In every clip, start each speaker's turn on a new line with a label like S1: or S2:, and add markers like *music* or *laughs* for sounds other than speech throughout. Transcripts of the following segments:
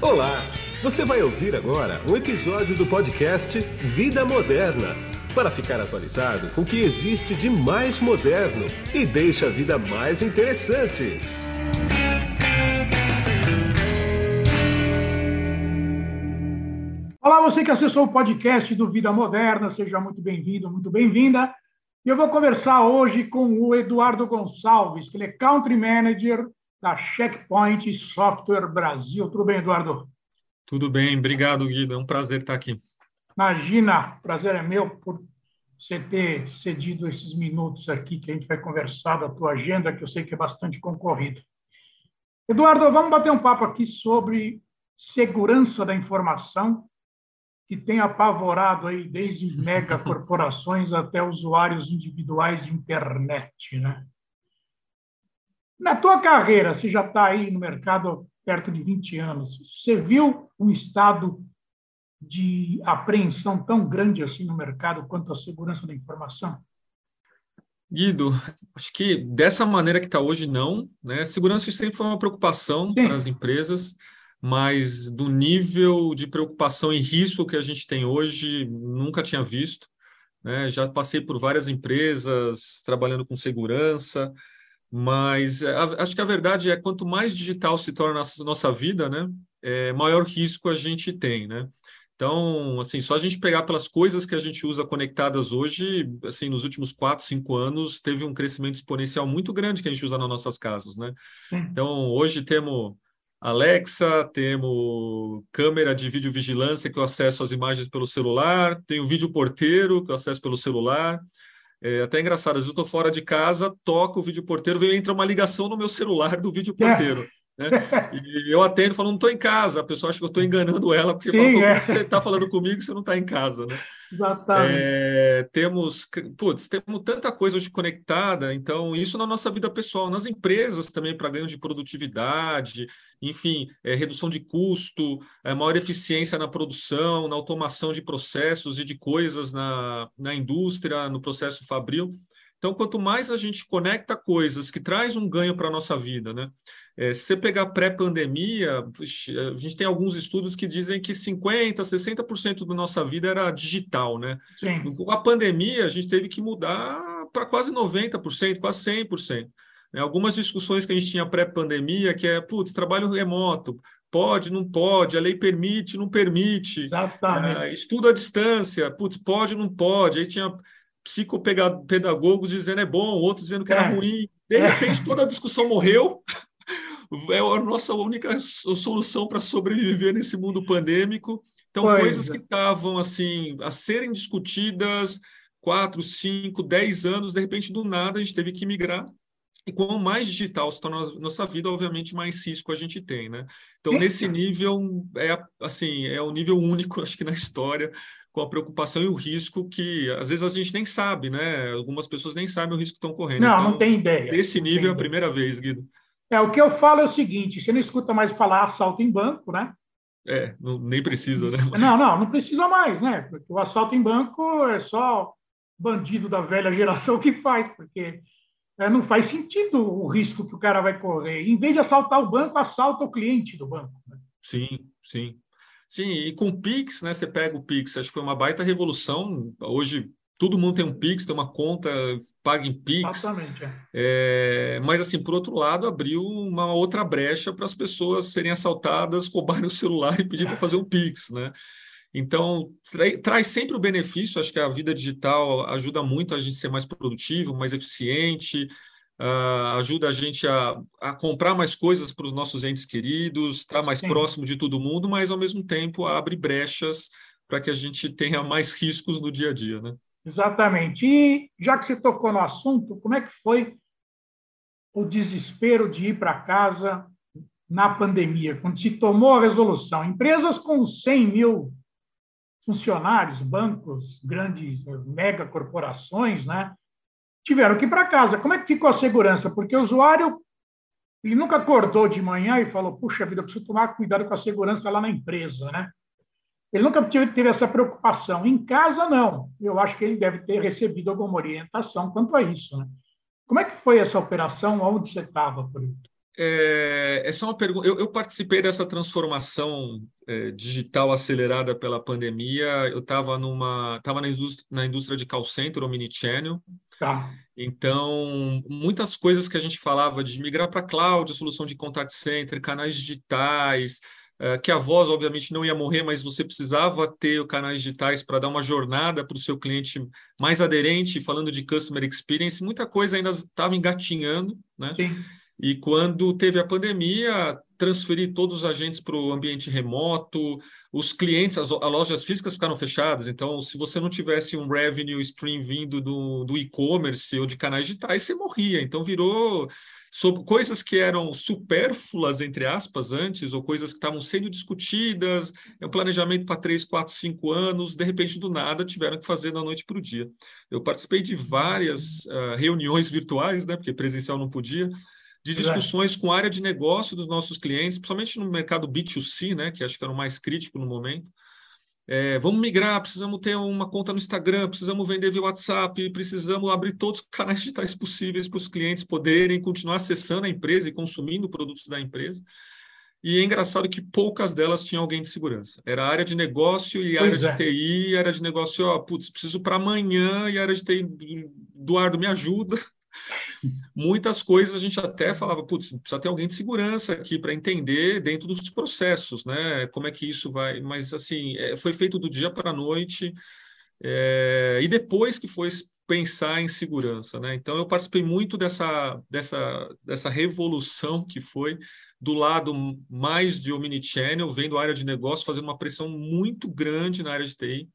S1: Olá! Você vai ouvir agora um episódio do podcast Vida Moderna para ficar atualizado com o que existe de mais moderno e deixa a vida mais interessante.
S2: Olá, você que acessou o podcast do Vida Moderna, seja muito bem-vindo, muito bem-vinda. Eu vou conversar hoje com o Eduardo Gonçalves, que ele é Country Manager da Checkpoint Software Brasil. Tudo bem, Eduardo?
S3: Tudo bem, obrigado, Guido. É um prazer estar aqui.
S2: Imagina, prazer é meu por você ter cedido esses minutos aqui que a gente vai conversar da tua agenda, que eu sei que é bastante concorrido. Eduardo, vamos bater um papo aqui sobre segurança da informação, que tem apavorado aí desde *laughs* megacorporações até usuários individuais de internet, né? Na tua carreira, você já está aí no mercado perto de 20 anos, você viu um estado de apreensão tão grande assim no mercado quanto a segurança da informação?
S3: Guido, acho que dessa maneira que está hoje, não. Né? Segurança sempre foi uma preocupação Sim. para as empresas, mas do nível de preocupação e risco que a gente tem hoje, nunca tinha visto. Né? Já passei por várias empresas trabalhando com segurança, mas é, acho que a verdade é quanto mais digital se torna a nossa vida, né, é, maior risco a gente tem, né? Então, assim, só a gente pegar pelas coisas que a gente usa conectadas hoje, assim, nos últimos quatro, cinco anos, teve um crescimento exponencial muito grande que a gente usa nas nossas casas, né? Então, hoje temos Alexa, temos câmera de videovigilância que eu acesso as imagens pelo celular, tem o vídeo porteiro que eu acesso pelo celular, é até engraçado, eu estou fora de casa, toco o vídeo porteiro, entra uma ligação no meu celular do vídeo porteiro. Né? E eu atendo falando, não estou em casa. A pessoa acha que eu estou enganando ela, porque Sim, fala, é. você está falando comigo você não está em casa. Né? Exatamente. É, temos, putz, temos tanta coisa hoje conectada, então, isso na nossa vida pessoal, nas empresas também, para ganho de produtividade, enfim, é, redução de custo, é, maior eficiência na produção, na automação de processos e de coisas na, na indústria, no processo fabril. Então, quanto mais a gente conecta coisas que traz um ganho para a nossa vida, né? É, se você pegar pré-pandemia, a gente tem alguns estudos que dizem que 50%, 60% da nossa vida era digital, né? Sim. Com a pandemia, a gente teve que mudar para quase 90%, quase 100%. Né? Algumas discussões que a gente tinha pré-pandemia, que é, putz, trabalho remoto, pode, não pode, a lei permite, não permite, Exatamente. Uh, estudo à distância, putz, pode, não pode, aí tinha psicopedagogos dizendo é bom, outros dizendo que era é. ruim. De é. repente, toda a discussão morreu. *laughs* É a nossa única solução para sobreviver nesse mundo pandêmico. Então, pois coisas é. que estavam assim a serem discutidas quatro, cinco, dez anos, de repente, do nada, a gente teve que migrar. E quanto mais digital se torna a nossa vida, obviamente, mais risco a gente tem, né? Então, nesse nível, é assim, é o um nível único, *laughs* acho que na história, com a preocupação e o risco que às vezes a gente nem sabe, né? Algumas pessoas nem sabem o risco que estão correndo.
S2: Não, então, não tem ideia.
S3: Desse nível é a primeira vez, Guido.
S2: É, o que eu falo é o seguinte: você não escuta mais falar assalto em banco, né?
S3: É, não, nem precisa, né? *laughs*
S2: Não, não, não precisa mais, né? Porque o assalto em banco é só bandido da velha geração que faz, porque é, não faz sentido o risco que o cara vai correr. Em vez de assaltar o banco, assalta o cliente do banco. Né?
S3: Sim, sim. Sim, e com o Pix, né? Você pega o Pix, acho que foi uma baita revolução. Hoje todo mundo tem um Pix, tem uma conta, paga em Pix.
S2: Exatamente.
S3: É. É, mas, assim, por outro lado, abriu uma outra brecha para as pessoas serem assaltadas, *laughs* roubarem o celular e pedir para fazer um Pix, né? Então, tra traz sempre o benefício. Acho que a vida digital ajuda muito a gente ser mais produtivo, mais eficiente, uh, ajuda a gente a, a comprar mais coisas para os nossos entes queridos, estar tá mais Sim. próximo de todo mundo, mas ao mesmo tempo abre brechas para que a gente tenha mais riscos no dia a dia, né?
S2: Exatamente. E já que você tocou no assunto, como é que foi o desespero de ir para casa na pandemia, quando se tomou a resolução? Empresas com 100 mil funcionários, bancos, grandes megacorporações, né, tiveram que ir para casa. Como é que ficou a segurança? Porque o usuário ele nunca acordou de manhã e falou: puxa vida, eu preciso tomar cuidado com a segurança lá na empresa, né? Ele nunca teve essa preocupação. Em casa, não. Eu acho que ele deve ter recebido alguma orientação quanto a isso, né? Como é que foi essa operação? Onde você estava por isso?
S3: é, essa é uma pergunta. Eu, eu participei dessa transformação é, digital acelerada pela pandemia. Eu estava numa, estava na indústria, na indústria de call center, omnichannel. Tá. Então, muitas coisas que a gente falava de migrar para cloud, solução de contact center, canais digitais, é, que a voz, obviamente, não ia morrer, mas você precisava ter canais digitais para dar uma jornada para o seu cliente mais aderente, falando de customer experience, muita coisa ainda estava engatinhando, né? Sim. E quando teve a pandemia, transferir todos os agentes para o ambiente remoto, os clientes, as, as, lojas físicas ficaram fechadas. Então, se você não tivesse um revenue stream vindo do, do e-commerce ou de canais digitais, você morria. Então, virou sobre coisas que eram supérfluas, entre aspas, antes, ou coisas que estavam sendo discutidas, é um planejamento para três, quatro, cinco anos, de repente, do nada, tiveram que fazer da noite para o dia. Eu participei de várias uh, reuniões virtuais, né, porque presencial não podia, de discussões com a área de negócio dos nossos clientes, principalmente no mercado B2C, né, que acho que era o mais crítico no momento. É, vamos migrar, precisamos ter uma conta no Instagram, precisamos vender via WhatsApp, precisamos abrir todos os canais *laughs* digitais possíveis para os clientes poderem continuar acessando a empresa e consumindo produtos da empresa. E é engraçado que poucas delas tinham alguém de segurança. Era área de negócio e a área é. de TI, área de negócio, ó, putz, preciso para amanhã, e a área de TI, Eduardo, me ajuda *laughs* muitas coisas a gente até falava, putz, precisa ter alguém de segurança aqui para entender dentro dos processos, né? Como é que isso vai. Mas assim, é, foi feito do dia para a noite, é, e depois que foi pensar em segurança, né? Então eu participei muito dessa, dessa, dessa revolução que foi do lado mais de omnichannel, vendo a área de negócio fazendo uma pressão muito grande na área de TI.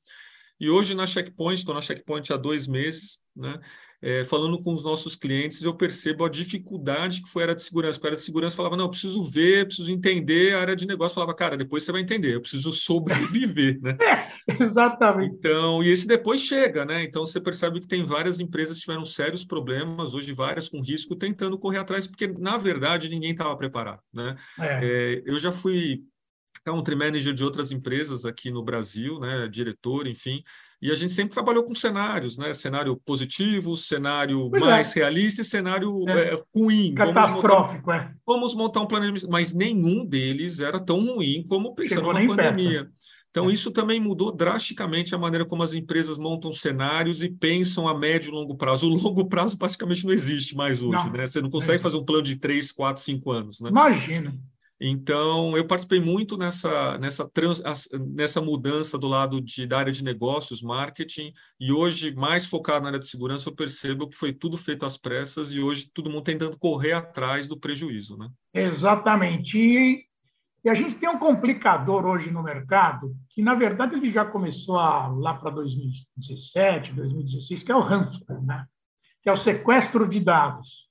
S3: E hoje na Checkpoint, estou na Checkpoint há dois meses, né? É, falando com os nossos clientes, eu percebo a dificuldade que foi a área de segurança. Porque a área de segurança falava, não, eu preciso ver, preciso entender. A área de negócio falava, cara, depois você vai entender, eu preciso sobreviver, né? *laughs*
S2: É, exatamente.
S3: Então, e esse depois chega, né? Então, você percebe que tem várias empresas que tiveram sérios problemas, hoje várias com risco, tentando correr atrás, porque, na verdade, ninguém estava preparado, né? É. É, eu já fui country manager de outras empresas aqui no Brasil, né? Diretor, enfim, e a gente sempre trabalhou com cenários, né? Cenário positivo, cenário pois mais é. realista e cenário é. É, ruim.
S2: Catastrófico,
S3: vamos montar, é. Vamos montar um planejamento, mas nenhum deles era tão ruim como pensando Chegou na pandemia. Perto. Então, é. isso também mudou drasticamente a maneira como as empresas montam cenários e pensam a médio e longo prazo. O longo prazo praticamente não existe mais hoje, não. né? Você não consegue fazer um plano de três, quatro, cinco anos, né?
S2: Imagina.
S3: Então, eu participei muito nessa, nessa, trans, nessa mudança do lado de, da área de negócios, marketing, e hoje, mais focado na área de segurança, eu percebo que foi tudo feito às pressas e hoje todo mundo tentando correr atrás do prejuízo. Né?
S2: Exatamente. E, e a gente tem um complicador hoje no mercado, que, na verdade, ele já começou a, lá para 2017, 2016, que é o ransomware, né? que é o sequestro de dados.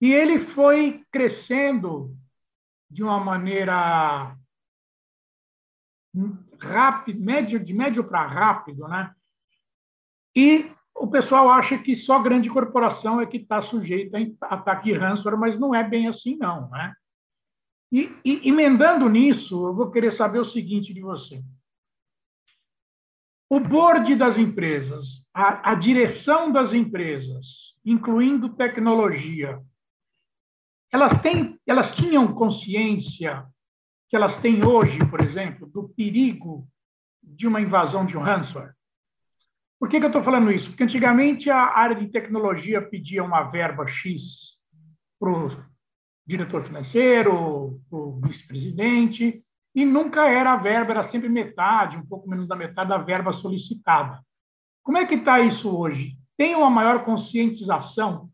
S2: E ele foi crescendo de uma maneira rápido, médio, de médio para rápido, né? E o pessoal acha que só grande corporação é que está sujeita a ataque ransomware, mas não é bem assim, não, né? E, e emendando nisso, eu vou querer saber o seguinte de você. O board das empresas, a, a direção das empresas, incluindo tecnologia, elas, têm, elas tinham consciência que elas têm hoje, por exemplo, do perigo de uma invasão de um ransomware? Por que, que eu estou falando isso? Porque antigamente a área de tecnologia pedia uma verba X para o diretor financeiro, para o vice-presidente, e nunca era a verba, era sempre metade, um pouco menos da metade da verba solicitada. Como é que está isso hoje? Tem uma maior conscientização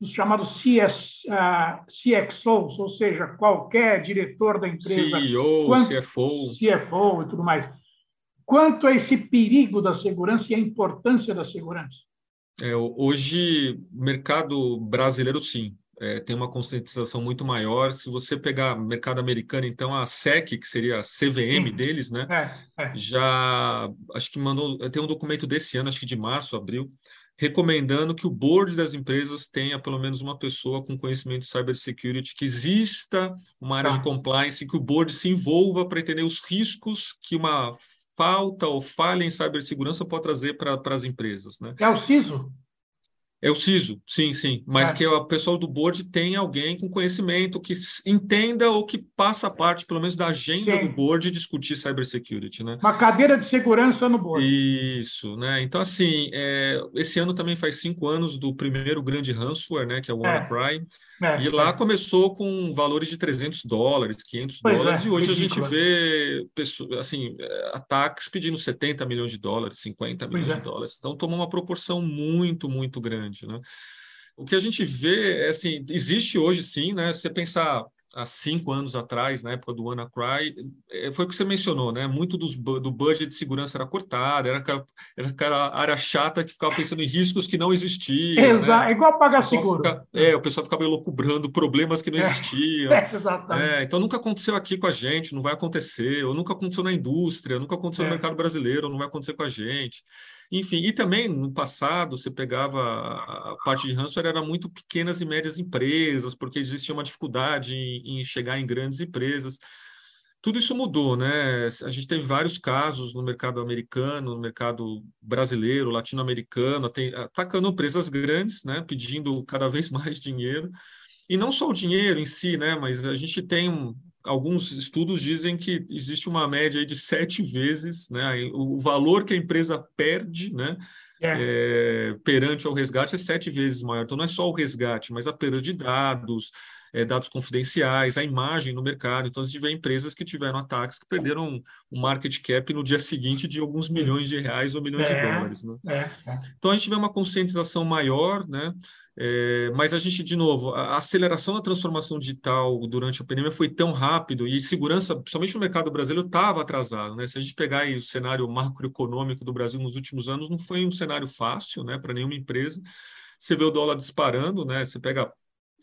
S2: os chamados CS, uh, ah, CXOs, ou seja, qualquer diretor da empresa.
S3: CEO, quanto, CFO.
S2: CFO e tudo mais. Quanto a esse perigo da segurança e a importância da segurança?
S3: É, hoje, mercado brasileiro, sim. É, tem uma conscientização muito maior. Se você pegar mercado americano, então a SEC, que seria a CVM sim. deles, né? É, é. Já acho que mandou. Tem um documento desse ano, acho que de março, abril, recomendando que o board das empresas tenha pelo menos uma pessoa com conhecimento de cybersecurity, que exista uma área de tá. compliance, que o board se envolva para entender os riscos que uma falta ou falha em cibersegurança pode trazer para as empresas. Né?
S2: É o CISO?
S3: É o CISO, sim, sim. Mas é. que o pessoal do board tem alguém com conhecimento que entenda ou que passa parte, pelo menos, da agenda sim. do board discutir cybersecurity, né?
S2: Uma cadeira de segurança no board.
S3: Isso, né? Então, assim, é, esse ano também faz cinco anos do primeiro grande ransomware, né? Que é o WannaCry. É. e lá começou com valores de 300 dólares, 500 pois dólares, é, e hoje a gente vê assim, ataques pedindo 70 milhões de dólares, 50 milhões de é. dólares. Então, tomou uma proporção muito, muito grande grande, né? O que a gente vê é assim, existe hoje sim, né? Se você pensar há cinco anos atrás, na época do WannaCry, é, foi o que você mencionou, né? Muito dos, do budget de segurança era cortado, era aquela, era aquela área chata que ficava pensando em riscos que não existiam.
S2: Exato, né? é igual pagar seguro.
S3: Fica, é, o pessoal ficava elocubrando problemas que não é, existiam. *laughs* É. É, então nunca aconteceu aqui com a gente, não vai acontecer, ou nunca aconteceu na indústria, nunca aconteceu no mercado brasileiro, não vai acontecer com a gente. Enfim, e também no passado você pegava a parte de ransomware era muito pequenas e médias empresas, porque existia uma dificuldade em, em chegar em grandes empresas. Tudo isso mudou, né? A gente teve vários casos no mercado americano, no mercado brasileiro, latino-americano, atacando empresas grandes, né? Pedindo cada vez *laughs* mais dinheiro. E não só o dinheiro em si, né? Mas a gente tem um, alguns estudos dizem que existe uma média de sete vezes né, o valor que a empresa perde né, é. É, perante ao resgate é sete vezes maior. Então, não é só o resgate, mas a perda de dados, é, dados confidenciais, a imagem no mercado. Então, a gente vê empresas que tiveram ataques que perderam um market cap no dia seguinte de alguns milhões de reais ou milhões de é, dólares. Né? É, é. Então, a gente vê uma conscientização maior, né? É, mas a gente, de novo, a aceleração da transformação digital durante a pandemia foi tão rápido e segurança, principalmente no mercado brasileiro, estava atrasado. Né? Se a gente pegar o cenário macroeconômico do Brasil nos últimos anos, não foi um cenário fácil né, para nenhuma empresa. Você vê o dólar disparando, né? você pega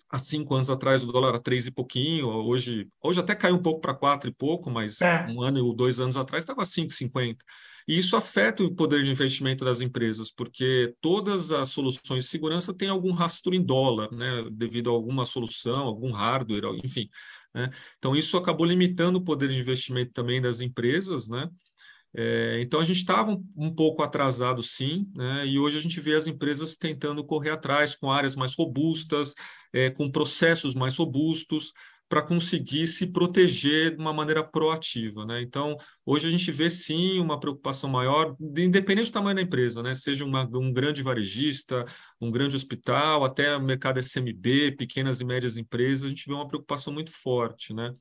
S3: há cinco anos atrás o dólar era três e pouquinho, hoje, hoje até caiu um pouco para quatro e pouco, mas é. um ano ou dois anos atrás estava cinco cinquenta. E isso afeta o poder de investimento das empresas, porque todas as soluções de segurança têm algum rastro em dólar, né, devido a alguma solução, algum hardware, enfim. Né? Então, isso acabou limitando o poder de investimento também das empresas, né? É, então, a gente estava um, um, pouco atrasado, sim, né? e hoje a gente vê as empresas tentando correr atrás com áreas mais robustas, é, com processos mais robustos, para conseguir se proteger de uma maneira proativa. Né? Então, hoje a gente vê sim uma preocupação maior, independente do tamanho da empresa, né? seja uma, um grande varejista, um grande hospital, até o mercado SMB, pequenas e médias empresas, a gente vê uma preocupação muito forte. Né?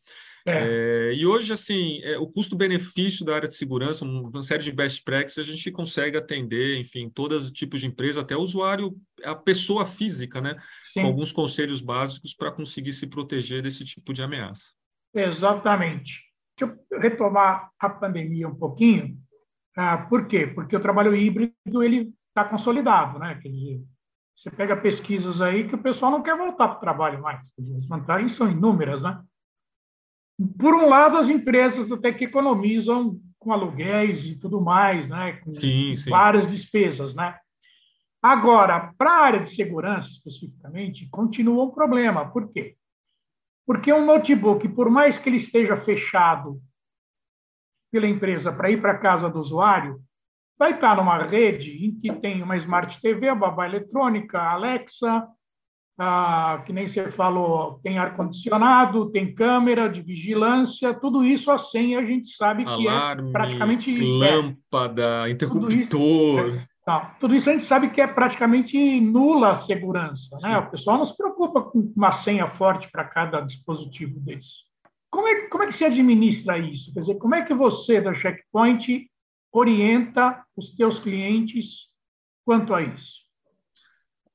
S3: É. É, e hoje, assim, é, o custo-benefício da área de segurança, uma série de best practices, a gente consegue atender, enfim, todos os tipos de empresa, até o usuário, a pessoa física, né? Sim. Com alguns conselhos básicos para conseguir se proteger desse tipo de ameaça.
S2: Exatamente. Deixa eu retomar a pandemia um pouquinho. Ah, por quê? Porque o trabalho híbrido ele está consolidado, né? Quer dizer, você pega pesquisas aí que o pessoal não quer voltar para o trabalho mais. As vantagens são inúmeras, né? Por um lado, as empresas até que economizam com aluguéis e tudo mais, né? com
S3: sim, sim.
S2: várias despesas. Né? Agora, para a área de segurança especificamente, continua um problema. Por quê? Porque um notebook, por mais que ele esteja fechado pela empresa para ir para a casa do usuário, vai estar numa rede em que tem uma Smart TV, a babá eletrônica, a Alexa, ah, que nem você falou, tem ar-condicionado, tem câmera de vigilância, tudo isso a senha a gente sabe que
S3: Alarme,
S2: é praticamente.
S3: Lâmpada, é, interruptor.
S2: Tudo isso, tá, tudo isso, a gente sabe que é praticamente nula a segurança. Né? O pessoal não se preocupa com uma senha forte para cada dispositivo desse. Como é, como é que se administra isso? Quer dizer, como é que você, da Checkpoint, orienta os teus clientes quanto a isso?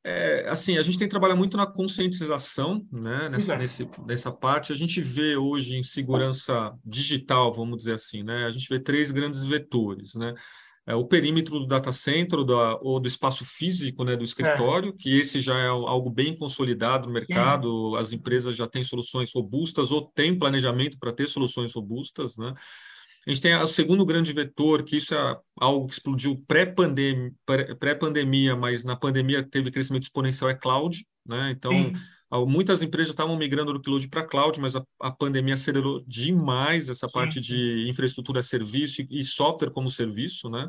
S3: É, assim, a gente tem que trabalhar muito na conscientização, né, nessa, nesse, nessa parte. A gente vê hoje em segurança digital, vamos dizer assim, né, a gente vê três grandes vetores, né, é o perímetro do data center da, ou do espaço físico, né, do escritório, é. que esse já é algo bem consolidado no mercado, as empresas já têm soluções robustas ou têm planejamento para ter soluções robustas, né, a gente tem o segundo grande vetor, que isso é algo que explodiu pré-pandemia, pré mas na pandemia teve crescimento exponencial, é cloud. Né? Então, Sim. muitas empresas estavam migrando do cloud para cloud, mas a, a, pandemia acelerou demais essa Sim. parte de infraestrutura, serviço e software como serviço. Né?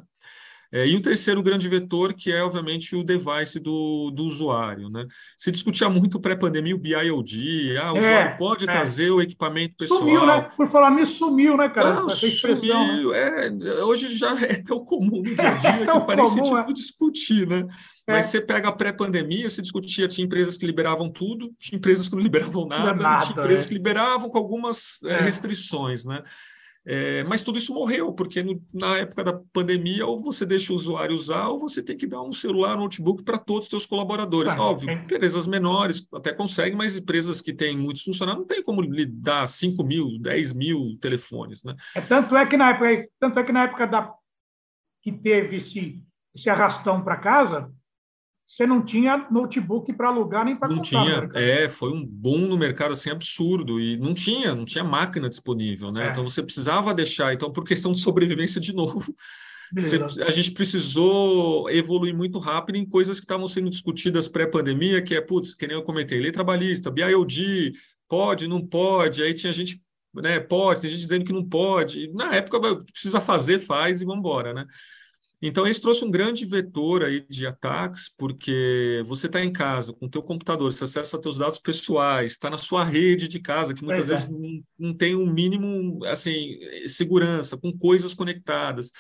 S3: É, e o terceiro grande vetor, que é, obviamente, o device do, do usuário. Né? Se discutia muito pré-pandemia o BIOD, ah, o é, usuário pode é. trazer o equipamento pessoal.
S2: Sumiu, né? Por falar nisso, sumiu, né, cara? Essa
S3: sumiu. Né? É, hoje já *laughs* é tão comum no dia a *laughs* dia que parece comum, tipo discutir, né? Mas você pega a pré-pandemia, se discutia, tinha empresas que liberavam tudo, tinha empresas que não *laughs* liberavam nada, nada tinha empresas que liberavam com algumas restrições, né? É, mas tudo isso morreu, porque no, na época da pandemia, ou você deixa o usuário usar, ou você tem que dar um celular, um notebook para todos os seus colaboradores. Óbvio, empresas menores até conseguem, mas empresas que têm muitos funcionários não tem como lhe dar 5 mil, 10 mil telefones. Né?
S2: É, tanto, é que na época, tanto é que na época da, que teve esse, esse arrastão para casa, você não tinha notebook para alugar nem para
S3: Não tinha, é, foi um boom no mercado assim absurdo. E não tinha, não tinha máquina disponível, né? É. Então você precisava deixar, então por questão de sobrevivência de *laughs* novo, você, a gente precisou evoluir muito rápido em coisas que estavam sendo discutidas pré-pandemia, que é, putz, que nem eu comentei, lei trabalhista, BIOD, pode, não pode, aí tinha gente, né, pode, tem gente dizendo que não pode, na época precisa fazer, faz e vamos embora, né? Então, isso trouxe um grande vetor aí de ataques, porque você está em casa com o teu computador, você acessa teus dados pessoais, está na sua rede de casa, que muitas é. vezes não, não, tem um mínimo, assim, segurança, com coisas conectadas.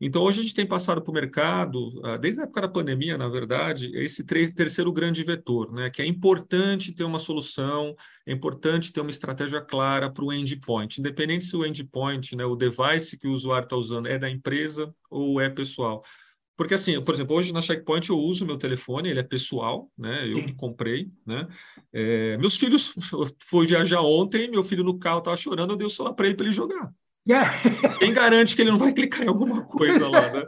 S3: Então, hoje a gente tem passado para o mercado, ah, desde a época da pandemia, na verdade, esse terceiro grande vetor, né? que é importante ter uma solução, é importante ter uma estratégia clara para o endpoint, independente se o endpoint, né, o device que o usuário está usando é da empresa ou é pessoal. Porque, assim, por exemplo, hoje na Checkpoint eu uso meu telefone, ele é pessoal, né? Eu Sim. que comprei, né? É, meus filhos, *laughs* fui viajar ontem, meu filho no carro estava chorando, eu dei o celular para ele para ele jogar. *laughs* Quem garante que ele não vai clicar em alguma coisa lá, né?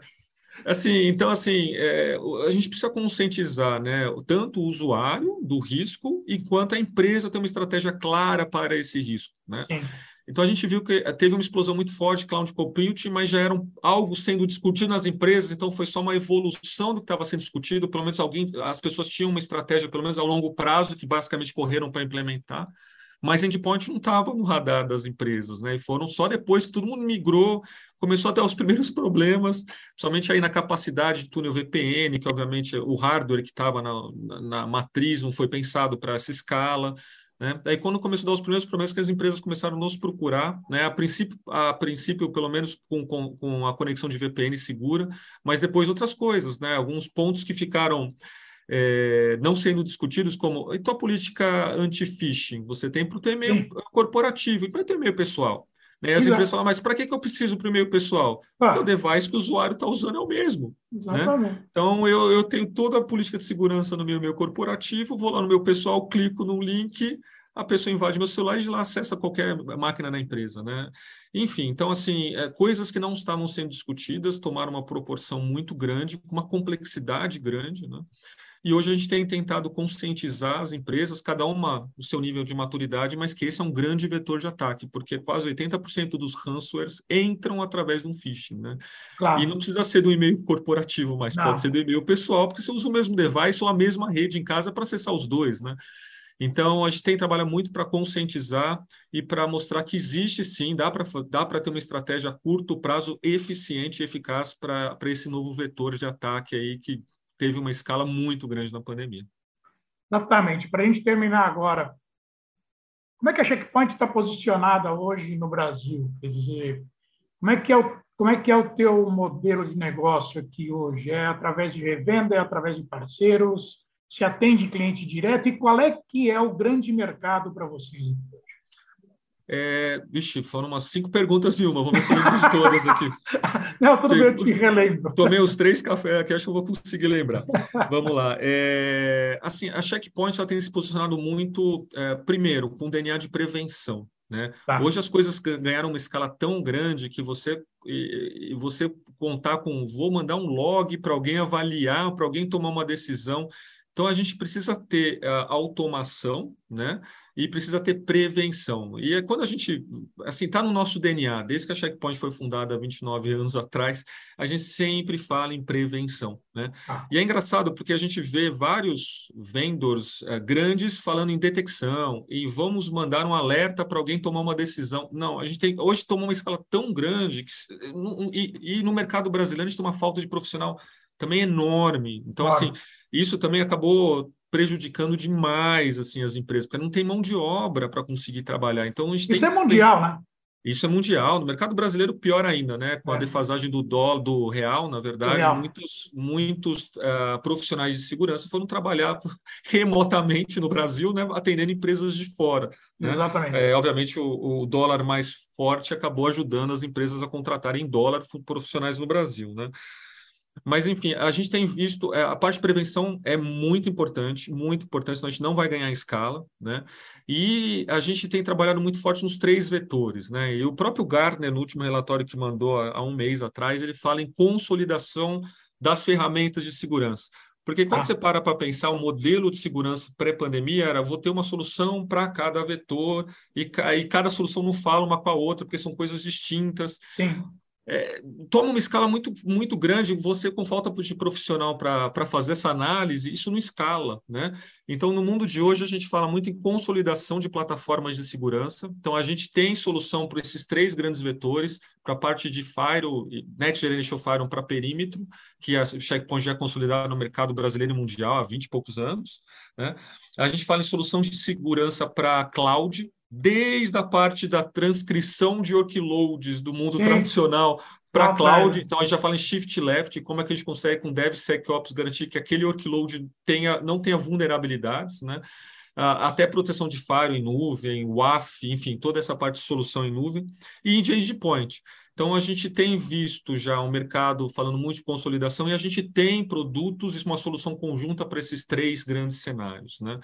S3: Assim, então, assim, é, a gente precisa conscientizar, né, tanto o usuário do risco, enquanto a empresa tem uma estratégia clara para esse risco, né? Sim. Então, a gente viu que teve uma explosão muito forte de cloud computing, mas já era um, algo sendo discutido nas empresas, então foi só uma evolução do que estava sendo discutido, pelo menos alguém, as pessoas tinham uma estratégia, pelo menos a longo prazo, que basicamente correram para implementar, mas endpoint não estava no radar das empresas, né? E foram só depois que todo mundo migrou, começou a ter os primeiros problemas, somente aí na capacidade de túnel VPN, que obviamente o hardware que estava na, na, na, matriz não foi pensado para essa escala. Né? Daí, quando começou a dar os primeiros problemas, que as empresas começaram a nos procurar, né? a, princípio, a princípio, pelo menos com, com, com a conexão de VPN segura, mas depois outras coisas, né? alguns pontos que ficaram é, não sendo discutidos como então a política anti-phishing, você tem para o teu e-mail Sim. corporativo e para o teu e-mail pessoal. Né? As Exato. empresas falam, mas para que, que eu preciso para o e-mail pessoal? Ah. O device que o usuário está usando é o mesmo. Né? Então, eu, eu tenho toda a política de segurança no meu e-mail corporativo, vou lá no meu pessoal, clico no link, a pessoa invade meu celular e de lá acessa qualquer máquina na empresa, né? Enfim, então, assim, é, coisas que não estavam sendo discutidas tomaram uma proporção muito grande, com uma complexidade grande, né? E hoje a gente tem tentado conscientizar as empresas, cada uma o seu nível de maturidade, mas que esse é um grande vetor de ataque, porque quase 80% dos ransomwares entram através de um phishing, né? Claro. E não precisa ser do e-mail corporativo, mas não. pode ser do e-mail pessoal, porque você usa o mesmo device ou a mesma rede em casa para acessar os dois, né? Então, a gente tem trabalhado muito para conscientizar e para mostrar que existe sim, dá para dá ter uma estratégia a curto prazo eficiente e eficaz para esse novo vetor de ataque aí que teve uma escala muito grande na pandemia.
S2: Exatamente. Para a gente terminar agora, como é que a Checkpoint está posicionada hoje no Brasil? Quer dizer, como é que é o, como é que é o teu modelo de negócio aqui hoje? É através de revenda, é através de parceiros? Se atende cliente direto? E qual é que é o grande mercado para vocês?
S3: É, vixe, foram umas cinco perguntas em uma. Vamos ver se eu lembro de todas aqui. *laughs*
S2: Não, tudo bem, eu te relembro.
S3: Tomei os três cafés aqui, acho que eu vou conseguir lembrar. Vamos lá. É, assim, a Checkpoint já tem se posicionado muito, é, primeiro, com DNA de prevenção. Né? Tá. Hoje as coisas ganharam uma escala tão grande que você e, e você contar com vou mandar um log para alguém avaliar, para alguém tomar uma decisão. Então a gente precisa ter uh, automação, né? E precisa ter prevenção. E é quando a gente, assim, está no nosso DNA, desde que a Checkpoint foi fundada há 29 anos atrás, a gente sempre fala em prevenção, né? Ah. E é engraçado porque a gente vê vários vendors uh, grandes falando em detecção e vamos mandar um alerta para alguém tomar uma decisão. Não, a gente tem hoje tomou uma escala tão grande que, e, e no mercado brasileiro a gente tem uma falta de profissional também enorme. Então, claro. assim, isso também acabou prejudicando demais assim as empresas, porque não tem mão de obra para conseguir trabalhar. Então, a gente
S2: isso
S3: tem
S2: é mundial, né?
S3: Isso é mundial. No mercado brasileiro, pior ainda, né? Com é. a defasagem do dólar, do real, na verdade, real. muitos, muitos uh, profissionais de segurança foram trabalhar *laughs* remotamente no Brasil, né? Atendendo empresas de fora. Né?
S2: Exatamente.
S3: É, obviamente, o, o, dólar mais forte acabou ajudando as empresas a contratarem dólar profissionais no Brasil, né? Mas, enfim, a gente tem visto, é, a parte de prevenção é muito importante, muito importante, senão a gente não vai ganhar escala, né? E a gente tem trabalhado muito forte nos três vetores, né? E o próprio Gartner, no último relatório que mandou há um mês atrás, ele fala em consolidação das ferramentas de segurança. Porque quando ah. você para para pensar, o modelo de segurança pré-pandemia era vou ter uma solução para cada vetor e, e, cada solução não fala uma com a outra, porque são coisas distintas.
S2: Sim
S3: é, toma uma escala muito, muito grande, você com falta de profissional para fazer essa análise, isso não escala, né? Então, no mundo de hoje, a gente fala muito em consolidação de plataformas de segurança. Então, a gente tem solução para esses três grandes vetores, para a parte de Firewall, Next Generation Firewall para perímetro, que a Checkpoint já é consolidada no mercado brasileiro e mundial há 20 e poucos anos. Né? A gente fala em solução de segurança para cloud, desde a parte da transcrição de workloads do mundo Sim. tradicional para cloud. Então, a gente já fala em shift left, como é que a gente consegue com DevSecOps garantir que aquele workload tenha, não tenha vulnerabilidades, né? até proteção de firewall em nuvem, WAF, enfim, toda essa parte de solução em nuvem, e em endpoint. Então, a gente tem visto já um mercado falando muito de consolidação e a gente tem produtos e uma solução conjunta para esses três grandes cenários. Né?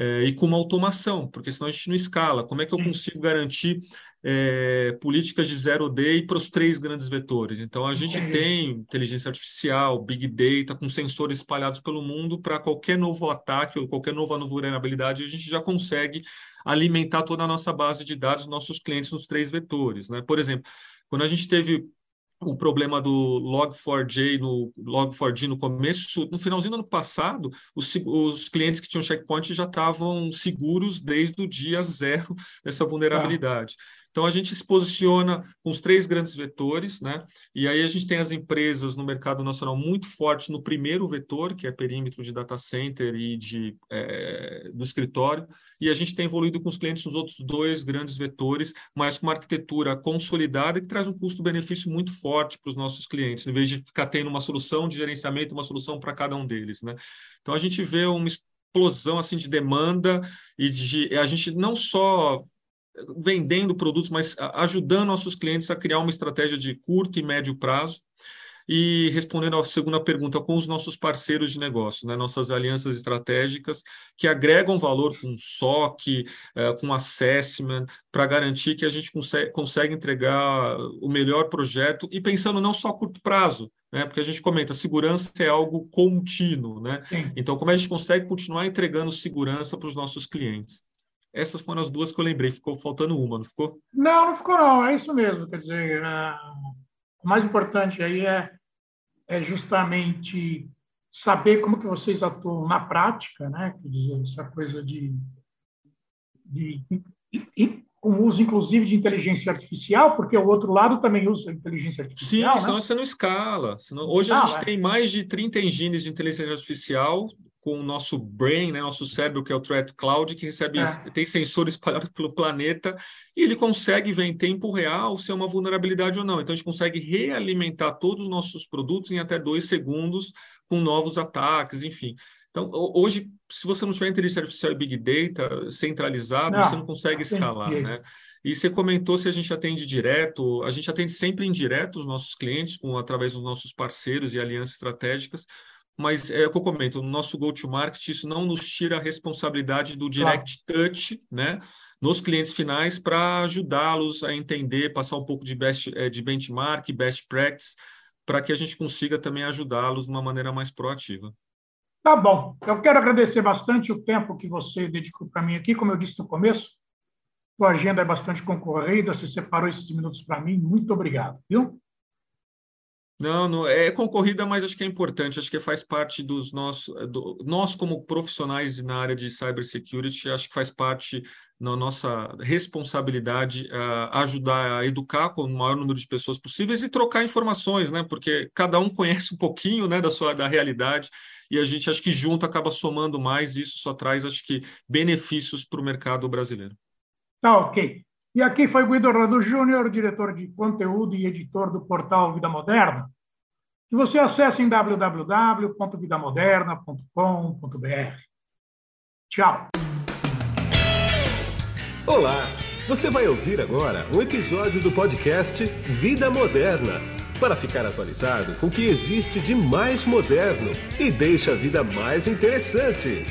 S3: É, e com uma automação, porque senão a gente não escala. Como é que eu consigo garantir é, políticas de zero day para os três grandes vetores? Então, a gente tem inteligência artificial, big data, com sensores espalhados pelo mundo para qualquer novo ataque ou qualquer nova vulnerabilidide, a gente já consegue alimentar toda a nossa base de dados dos nossos clientes nos três vetores. Né? Por exemplo, quando a gente teve o problema do Log4j no Log4j no começo, no finalzinho do ano passado, os, os clientes que tinham checkpoint já estavam seguros desde o dia zero dessa vulnerabilidade. Ah. Então a gente se posiciona com os três grandes vetores, né? E aí a gente tem as empresas no mercado nacional muito fortes no primeiro vetor, que é perímetro de data center e de é, do escritório, e a gente tem evoluído com os clientes nos outros dois grandes vetores, mas com uma arquitetura consolidada que traz um custo-benefício muito forte para os nossos clientes, em vez de ficar tendo uma solução de gerenciamento, uma solução para cada um deles, né? Então a gente vê uma explosão assim de demanda e de a gente não só vendendo produtos, mas ajudando nossos clientes a criar uma estratégia de curto e médio prazo. E respondendo à segunda pergunta, com os nossos parceiros de negócio, né, nossas alianças estratégicas, que agregam valor com SOC, eh, com assessment, para garantir que a gente consegue, consegue entregar o melhor projeto e pensando não só a curto prazo, né? Porque a gente comenta, segurança é algo contínuo, né? Então, como é a gente consegue continuar entregando segurança para os nossos clientes? Essas foram as duas que eu lembrei. Ficou faltando uma, não ficou?
S2: Não, não ficou não. É isso mesmo. Quer dizer, é... o mais importante aí é, é justamente saber como que vocês atuam na prática, né? Quer dizer, essa coisa de, de, de com uso, inclusive, de inteligência artificial, porque o outro lado também usa inteligência artificial. Sim,
S3: né? senão você não escala. Senão, hoje a gente é. tem mais de 30 engines de inteligência artificial com o nosso brain, né, nosso cérebro, que é o Threat Cloud, que recebe, é. tem sensores *laughs* espalhados pelo planeta, e ele consegue ver em tempo real se é uma vulnerabilidade ou não. Então, a gente consegue realimentar todos os nossos produtos em até dois segundos com novos ataques, enfim. Então, hoje, se você não tiver inteligência artificial e Big Data centralizado, não, você não consegue escalar, né? E você comentou se a gente atende direto, a gente atende sempre em direto os nossos clientes, com através dos nossos parceiros e alianças estratégicas, mas é o que eu comento, no nosso go-to-market, isso não nos tira a responsabilidade do direct claro. touch, né? Nos clientes finais para ajudá-los a entender, passar um pouco de, best, é, de benchmark, best practice, para que a gente consiga também ajudá-los de uma maneira mais proativa.
S2: Tá bom. Eu quero agradecer bastante o tempo que você dedicou para mim aqui. Como eu disse no começo, sua agenda é bastante concorrida, você separou esses minutos para mim. Muito obrigado, viu?
S3: Não, não, é concorrida, mas acho que é importante, acho que faz parte dos nossos, do, nós como profissionais na área de cybersecurity, acho que faz parte na nossa responsabilidade uh, ajudar a educar com o maior número de pessoas possíveis e trocar informações, né? Porque cada um conhece um pouquinho, né, da sua da realidade e a gente acho que junto acaba somando mais e isso só traz, acho que, benefícios para o mercado brasileiro.
S2: Tá ok. E aqui foi Guido Rado Júnior, diretor de conteúdo e editor do portal Vida Moderna, que você acessa em www.vidamoderna.com.br. Tchau.
S1: Olá, você vai ouvir agora um episódio do podcast Vida Moderna para ficar atualizado com o que existe de mais moderno e deixa a vida mais interessante.